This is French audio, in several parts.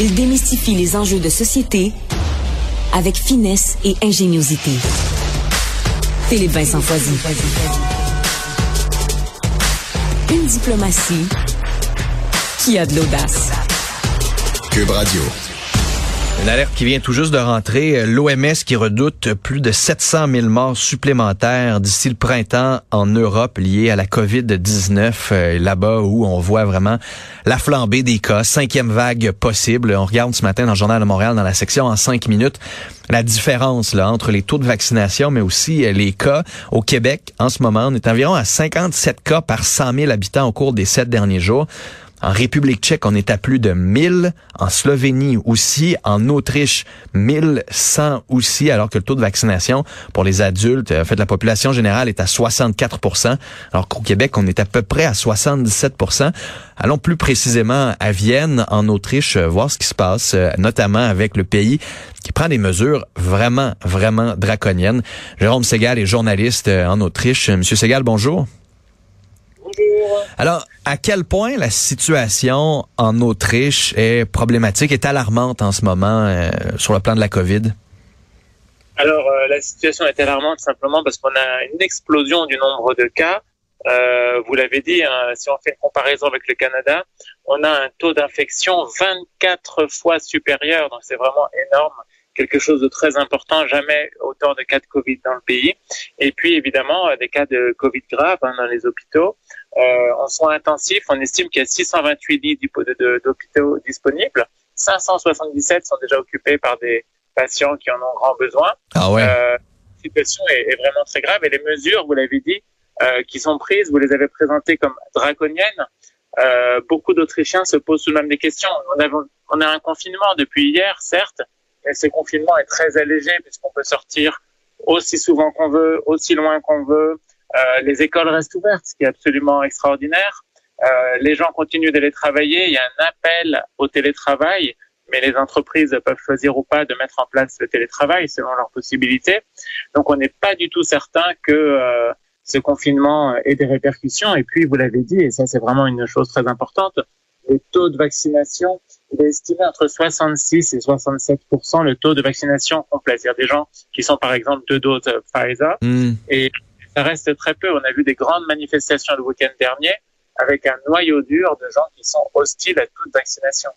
Il démystifie les enjeux de société avec finesse et ingéniosité. Philippe Vincent Foisy. Une diplomatie qui a de l'audace. Cube Radio. Une alerte qui vient tout juste de rentrer. L'OMS qui redoute plus de 700 000 morts supplémentaires d'ici le printemps en Europe liés à la COVID-19, euh, là-bas où on voit vraiment la flambée des cas, cinquième vague possible. On regarde ce matin dans le Journal de Montréal, dans la section en cinq minutes, la différence là entre les taux de vaccination, mais aussi euh, les cas. Au Québec, en ce moment, on est environ à 57 cas par 100 000 habitants au cours des sept derniers jours. En République tchèque, on est à plus de 1000. En Slovénie aussi. En Autriche, 1100 aussi, alors que le taux de vaccination pour les adultes, en fait, la population générale est à 64% alors qu'au Québec, on est à peu près à 77% Allons plus précisément à Vienne, en Autriche, voir ce qui se passe, euh, notamment avec le pays qui prend des mesures vraiment, vraiment draconiennes. Jérôme Segal est journaliste euh, en Autriche. Monsieur Segal, bonjour. Alors, à quel point la situation en Autriche est problématique, est alarmante en ce moment euh, sur le plan de la COVID? Alors, euh, la situation est alarmante simplement parce qu'on a une explosion du nombre de cas. Euh, vous l'avez dit, hein, si on fait une comparaison avec le Canada, on a un taux d'infection 24 fois supérieur, donc c'est vraiment énorme quelque chose de très important, jamais autant de cas de Covid dans le pays. Et puis évidemment euh, des cas de Covid grave hein, dans les hôpitaux. Euh, en soins intensifs, on estime qu'il y a 628 lits d'hôpitaux disponibles. 577 sont déjà occupés par des patients qui en ont grand besoin. Ah ouais. Euh, la situation est, est, vraiment très grave et les mesures, vous l'avez dit, euh, qui sont prises, vous les avez présentées comme draconiennes. Euh, beaucoup d'Autrichiens se posent tout de même des questions. On a, on a un confinement depuis hier, certes, mais ce confinement est très allégé puisqu'on peut sortir aussi souvent qu'on veut, aussi loin qu'on veut. Euh, les écoles restent ouvertes, ce qui est absolument extraordinaire. Euh, les gens continuent d'aller travailler. Il y a un appel au télétravail, mais les entreprises peuvent choisir ou pas de mettre en place le télétravail selon leurs possibilités. Donc, on n'est pas du tout certain que euh, ce confinement ait des répercussions. Et puis, vous l'avez dit, et ça, c'est vraiment une chose très importante, le taux de vaccination il est estimé entre 66 et 67% le taux de vaccination complet. C'est-à-dire des gens qui sont par exemple deux doses Pfizer. Hmm. Et ça reste très peu. On a vu des grandes manifestations le week-end dernier avec un noyau dur de gens qui sont hostiles à toute vaccination.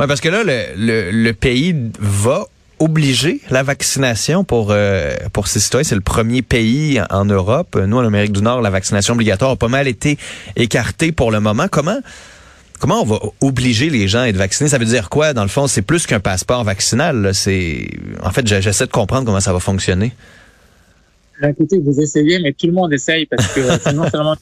Oui, parce que là, le, le, pays va obliger la vaccination pour euh, pour ses citoyens. C'est le premier pays en Europe. Nous, en Amérique du Nord, la vaccination obligatoire a pas mal été écartée pour le moment. Comment Comment on va obliger les gens à être vaccinés? Ça veut dire quoi? Dans le fond, c'est plus qu'un passeport vaccinal. C'est, en fait, j'essaie de comprendre comment ça va fonctionner. D'un côté, vous essayez, mais tout le monde essaye parce que c'est non seulement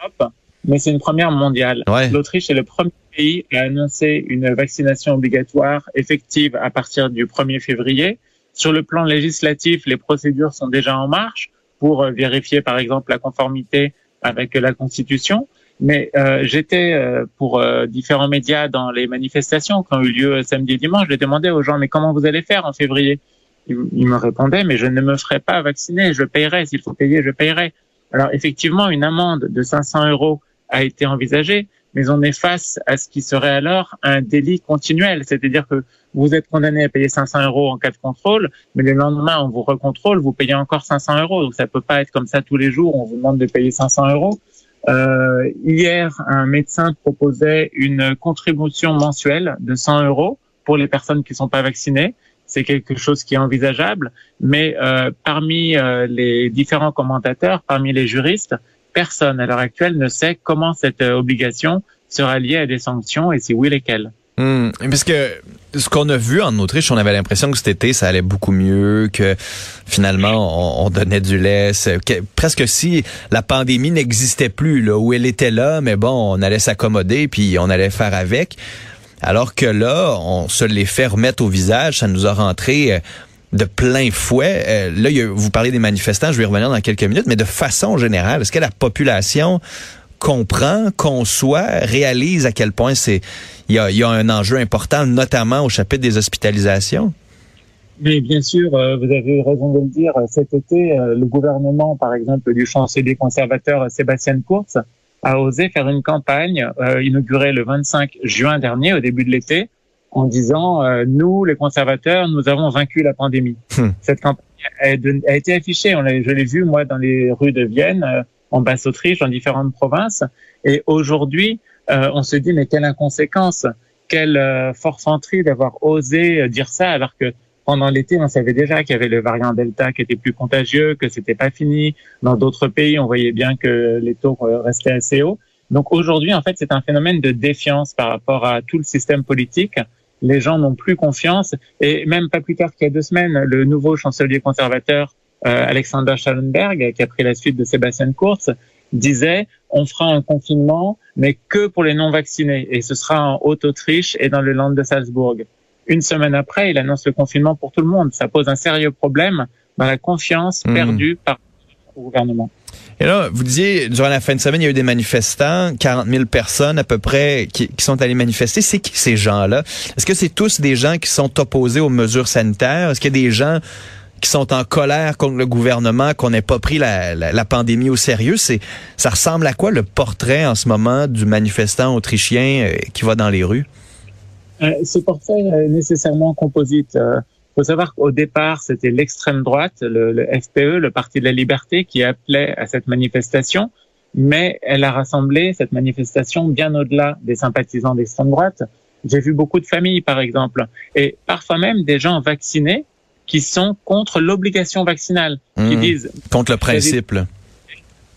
Europe, mais c'est une première mondiale. L'Autriche est le premier pays à annoncer une vaccination obligatoire effective à partir du 1er février. Sur le plan législatif, les procédures sont déjà en marche pour vérifier, par exemple, la conformité avec la Constitution. Mais euh, j'étais euh, pour euh, différents médias dans les manifestations qui ont eu lieu samedi et dimanche. Je demandais aux gens, mais comment vous allez faire en février? Ils, me répondaient, mais je ne me ferai pas vacciner, je payerai. S'il faut payer, je payerai. Alors effectivement, une amende de 500 euros a été envisagée, mais on est face à ce qui serait alors un délit continuel. C'est-à-dire que vous êtes condamné à payer 500 euros en cas de contrôle, mais le lendemain, on vous recontrôle, vous payez encore 500 euros. Donc ça peut pas être comme ça tous les jours, on vous demande de payer 500 euros. Euh, hier, un médecin proposait une contribution mensuelle de 100 euros pour les personnes qui ne sont pas vaccinées. C'est quelque chose qui est envisageable, mais euh, parmi euh, les différents commentateurs, parmi les juristes, personne à l'heure actuelle ne sait comment cette euh, obligation sera liée à des sanctions et si oui, lesquelles. Hum, parce que ce qu'on a vu en Autriche, on avait l'impression que cet été, ça allait beaucoup mieux, que finalement, on, on donnait du lait. presque si la pandémie n'existait plus, là, où elle était là, mais bon, on allait s'accommoder, puis on allait faire avec. Alors que là, on se les fait remettre au visage, ça nous a rentré euh, de plein fouet. Euh, là, vous parlez des manifestants, je vais y revenir dans quelques minutes, mais de façon générale, est-ce que la population comprend, conçoit, réalise à quel point c'est il y a, un enjeu important, notamment au chapitre des hospitalisations? Mais bien sûr, euh, vous avez raison de le dire. Cet été, le gouvernement, par exemple, du chancelier conservateur Sébastien Kurz, a osé faire une campagne euh, inaugurée le 25 juin dernier, au début de l'été, en disant nous, les conservateurs, nous avons vaincu la pandémie. Hmm. Cette campagne a, a, été affichée. On je l'ai vu moi dans les rues de Vienne, en Basse-Autriche, dans différentes provinces. Et aujourd'hui, on se dit mais quelle inconséquence, quelle forfanterie d'avoir osé dire ça alors que pendant l'été, on savait déjà qu'il y avait le variant Delta qui était plus contagieux, que c'était pas fini. Dans d'autres pays, on voyait bien que les taux restaient assez hauts. Donc aujourd'hui, en fait, c'est un phénomène de défiance par rapport à tout le système politique. Les gens n'ont plus confiance. Et même pas plus tard qu'il y a deux semaines, le nouveau chancelier conservateur, euh, Alexander Schallenberg, qui a pris la suite de Sébastien Kurz, disait on fera un confinement, mais que pour les non-vaccinés. Et ce sera en Haute-Autriche et dans le land de Salzbourg. Une semaine après, il annonce le confinement pour tout le monde. Ça pose un sérieux problème dans la confiance hmm. perdue par le gouvernement. Et là, vous disiez, durant la fin de semaine, il y a eu des manifestants, 40 000 personnes à peu près qui, sont allées manifester. C'est qui ces gens-là? Est-ce que c'est tous des gens qui sont opposés aux mesures sanitaires? Est-ce qu'il y a des gens qui sont en colère contre le gouvernement, qu'on n'ait pas pris la, la, pandémie au sérieux? C'est, ça ressemble à quoi le portrait en ce moment du manifestant autrichien euh, qui va dans les rues? Euh, ce portrait est nécessairement composite. Il euh, faut savoir qu'au départ, c'était l'extrême droite, le, le, FPE, le Parti de la Liberté, qui appelait à cette manifestation, mais elle a rassemblé cette manifestation bien au-delà des sympathisants d'extrême droite. J'ai vu beaucoup de familles, par exemple, et parfois même des gens vaccinés qui sont contre l'obligation vaccinale, qui mmh. disent contre le principe.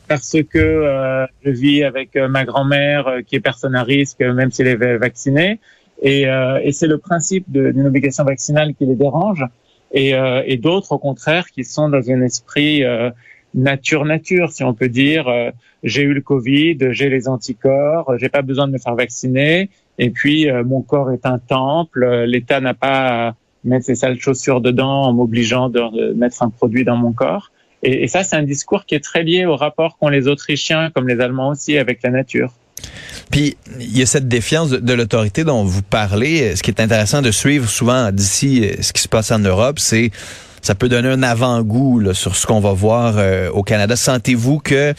Parce que euh, je vis avec ma grand-mère qui est personne à risque, même si elle est vaccinée. Et, euh, et c'est le principe d'une obligation vaccinale qui les dérange. Et, euh, et d'autres, au contraire, qui sont dans un esprit euh, nature-nature, si on peut dire. Euh, j'ai eu le Covid, j'ai les anticorps, j'ai pas besoin de me faire vacciner. Et puis, mon corps est un temple. L'État n'a pas à mettre ses sales chaussures dedans en m'obligeant de mettre un produit dans mon corps. Et ça, c'est un discours qui est très lié au rapport qu'ont les Autrichiens, comme les Allemands aussi, avec la nature. Puis il y a cette défiance de, l'autorité dont vous parlez. Ce qui est intéressant de suivre souvent d'ici euh, ce qui se passe en Europe, c'est ça peut donner un avant-goût sur ce qu'on va voir euh, au Canada. Sentez-vous que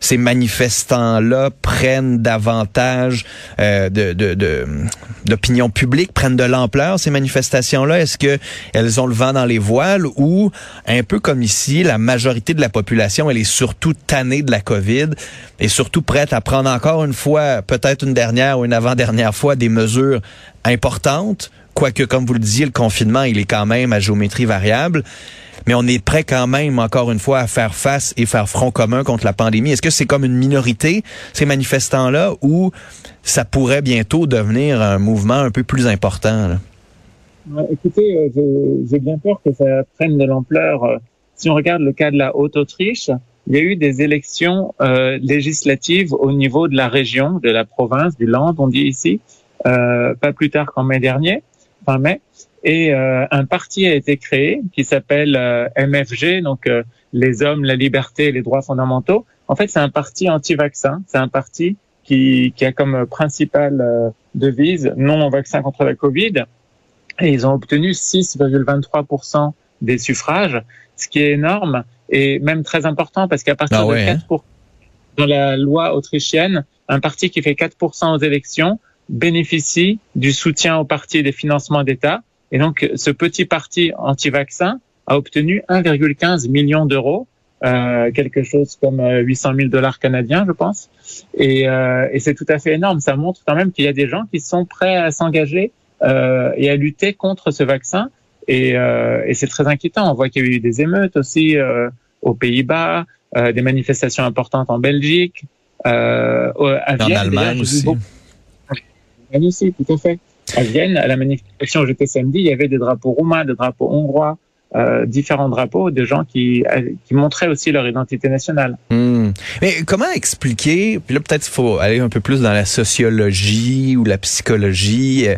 ces manifestants-là prennent davantage euh, de, d'opinion publique, prennent de l'ampleur, ces manifestations-là? Est-ce que elles ont le vent dans les voiles ou, un peu comme ici, la majorité de la population, elle est surtout tannée de la COVID et surtout prête à prendre encore une fois, peut-être une dernière ou une avant-dernière fois, des mesures importantes, quoique, comme vous le disiez, le confinement, il est quand même à géométrie variable mais on est prêt quand même, encore une fois, à faire face et faire front commun contre la pandémie. Est-ce que c'est comme une minorité, ces manifestants-là, ou ça pourrait bientôt devenir un mouvement un peu plus important? Là? Écoutez, euh, j'ai bien peur que ça prenne de l'ampleur. Si on regarde le cas de la Haute-Autriche, il y a eu des élections euh, législatives au niveau de la région, de la province, du Land, on dit ici, euh, pas plus tard qu'en mai dernier, fin mai et euh, un parti a été créé qui s'appelle euh, MFG, donc euh, les hommes, la liberté et les droits fondamentaux. En fait, c'est un parti anti-vaccin. C'est un parti qui, qui a comme principale devise non au vaccin contre la Covid. Et ils ont obtenu 6,23% des suffrages, ce qui est énorme et même très important parce qu'à partir ah de 4%, hein. dans la loi autrichienne, un parti qui fait 4% aux élections bénéficie du soutien au parti des financements d'État et donc, ce petit parti anti-vaccin a obtenu 1,15 million d'euros, euh, quelque chose comme 800 euh, 000 dollars canadiens, je pense. Et, euh, et c'est tout à fait énorme. Ça montre quand même qu'il y a des gens qui sont prêts à s'engager euh, et à lutter contre ce vaccin. Et, euh, et c'est très inquiétant. On voit qu'il y a eu des émeutes aussi euh, aux Pays-Bas, des manifestations importantes en Belgique, à Vienne, en Allemagne aussi. Aussi, tout à fait. À Vienne, à la manifestation j'étais samedi, il y avait des drapeaux roumains, des drapeaux hongrois, euh, différents drapeaux de gens qui, qui montraient aussi leur identité nationale. Hmm. Mais comment expliquer, puis là peut-être il faut aller un peu plus dans la sociologie ou la psychologie, euh,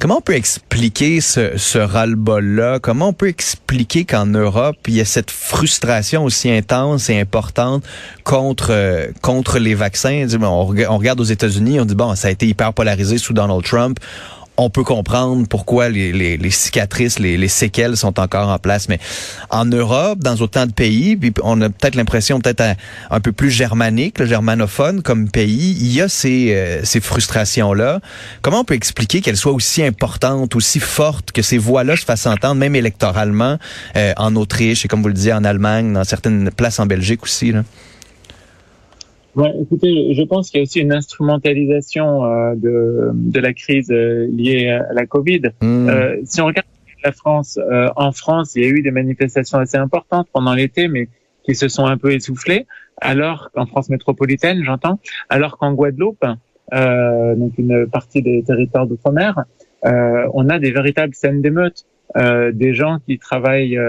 comment on peut expliquer ce, ce ras-le-bol-là? Comment on peut expliquer qu'en Europe, il y a cette frustration aussi intense et importante contre, euh, contre les vaccins? On regarde aux États-Unis, on dit, bon, ça a été hyper polarisé sous Donald Trump on peut comprendre pourquoi les, les, cicatrices, les, les, séquelles sont encore en place. Mais en Europe, dans autant de pays, on a peut-être l'impression peut-être un, peu plus germanique, le germanophone comme pays, il y a ces, euh, ces frustrations-là. Comment on peut expliquer qu'elles soient aussi importantes, aussi fortes, que ces voix-là se fassent entendre, même électoralement, euh, en Autriche et comme vous le disiez, en Allemagne, dans certaines places en Belgique aussi? Là? Ouais, écoutez, je pense qu'il y a aussi une instrumentalisation euh, de, de la crise euh, liée à la Covid. Hmm. Euh, si on regarde la France, euh, en France, il y a eu des manifestations assez importantes pendant l'été, mais qui se sont un peu essoufflées. Alors qu'en France métropolitaine, j'entends, alors qu'en Guadeloupe, donc une partie des territoires d'outre-mer, on a des véritables scènes d'émeutes. des gens qui travaillent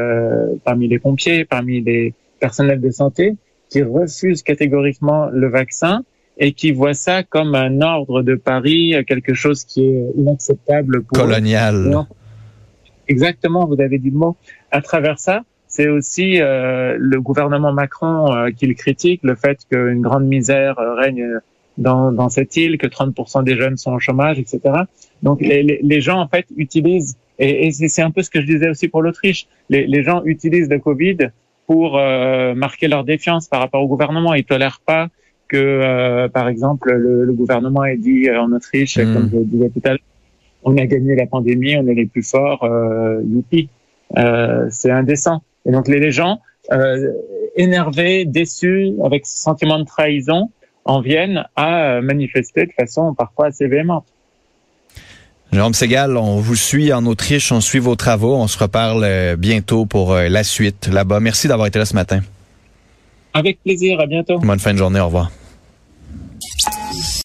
parmi les pompiers, parmi les personnels de santé, qui refusent catégoriquement le vaccin et qui voient ça comme un ordre de Paris, quelque chose qui est inacceptable. Pour Colonial. Exactement, vous avez dit le mot. À travers ça, c'est aussi euh, le gouvernement Macron euh, qui le critique, le fait qu'une grande misère euh, règne dans, dans cette île, que 30% des jeunes sont au chômage, etc. Donc les, les, gens en fait utilisent, et, et c'est un peu ce que je disais aussi pour l'Autriche, les, les gens utilisent le Covid pour euh, marquer leur défiance par rapport au gouvernement. Ils tolèrent pas que, euh, par exemple, le, le, gouvernement ait dit euh, en Autriche, hmm. comme je disais tout à l'heure, on a gagné la pandémie, on est les plus forts, euh, youpi. Euh, c'est indécent. Et donc les, gens énervés, déçus, avec ce sentiment de trahison, en viennent à manifester de façon parfois assez véhémente. Jérôme Segal, on vous suit en Autriche, on suit vos travaux, on se reparle euh, bientôt pour euh, la suite là-bas. Merci d'avoir été là ce matin. Avec plaisir, à bientôt. Bonne fin de journée, au revoir.